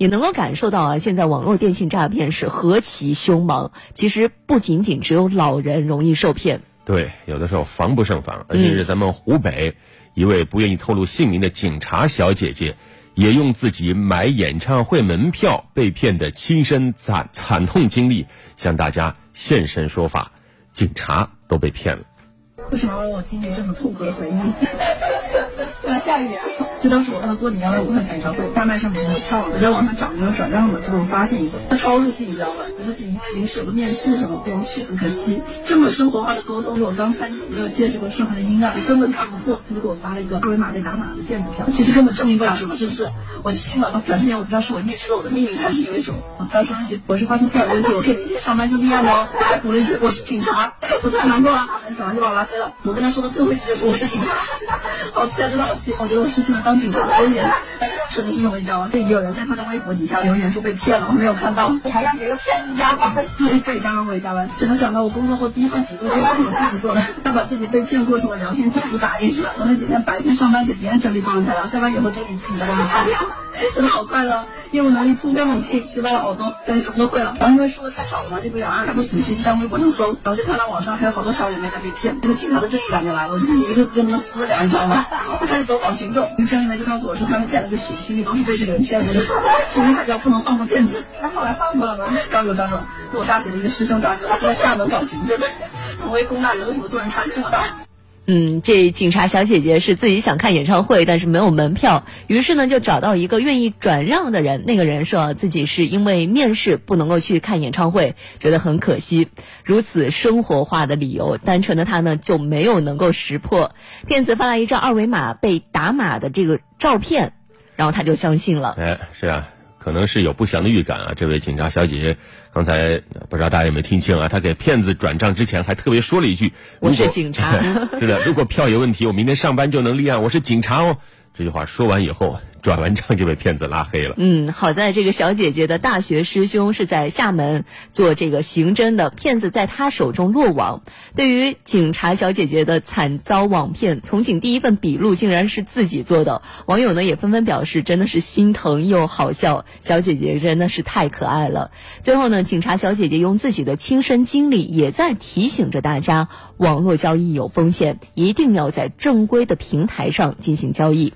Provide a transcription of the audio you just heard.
也能够感受到啊，现在网络电信诈骗是何其凶猛。其实不仅仅只有老人容易受骗，对，有的时候防不胜防。而且是，咱们湖北一位不愿意透露姓名的警察小姐姐，也用自己买演唱会门票被骗的亲身惨惨痛经历，向大家现身说法。警察都被骗了，为什么让我经历这么痛苦的回忆？要下雨啊！就当时我跟他过年要来武汉开演唱会，大麦上面没有票了，我在网上找没有转让的，结果我发现一个，他超入戏，你知道吗？觉得自己因为临时有个面试什么不能去，很可惜。这么生活化的沟通，我刚参与没有见识过社会的阴暗，根本看不破。他就给我发了一个二维码被打码的电子票，其实根本证明不了什么，是不是？我信了。转瞬间我不知道是我预知了我的命运，还是因为什么。他说我是发现票有问题，我可以明天上班就立案哦。还补了一句我是警察，我太难过了，转完就把我拉黑了。我跟他说的最后一句就是我是警察，好气啊，真的好气！我觉得我失去了当警察的尊严。说的是什么？你知道吗？这有人在他的微博底下留言说被骗了，我没有看到。你还让别个骗子加班？对，可以加班我也加班。只能想到我工作后第一份工作就是我自己做的，要把自己被骗过程的聊天记录打印出来。我那几天白天上班给别人整理报名材料，下班以后整理自己的报名材料，真的好快乐。业务能力突飞猛进，学到了好多，感觉什么都会了。然后因为说的太少了嘛，这个两岸还不死心，在微博上搜，然后就看到网上还有好多小姐妹在被骗，这个警察的正义感就来了，我就一个跟他们私聊，你知道吗？开始走访群众，小姐妹就告诉我说他们建了个群，心里都是被这个人骗的，心里还叫不能放过骗子。那后来放过了吗？刚有刚有，是我大学的。一个师兄大哥，他在厦门搞行政，同为工大人为什么做人差这么大？嗯，这警察小姐姐是自己想看演唱会，但是没有门票，于是呢就找到一个愿意转让的。人。那个人说自己是因为面试不能够去看演唱会，觉得很可惜。如此生活化的。理由，单纯的。他呢就没有能够识破。骗子发来一张二维码被打码的。这个照片，然后他就相信了。哎，是啊。可能是有不祥的预感啊！这位警察小姐姐刚才不知道大家有没有听清啊？她给骗子转账之前还特别说了一句：“我是警察。”是的，如果票有问题，我明天上班就能立案。我是警察哦。这句话说完以后。转完账就被骗子拉黑了。嗯，好在这个小姐姐的大学师兄是在厦门做这个刑侦的，骗子在他手中落网。对于警察小姐姐的惨遭网骗，从警第一份笔录竟然是自己做的，网友呢也纷纷表示真的是心疼又好笑，小姐姐真的是太可爱了。最后呢，警察小姐姐用自己的亲身经历也在提醒着大家，网络交易有风险，一定要在正规的平台上进行交易。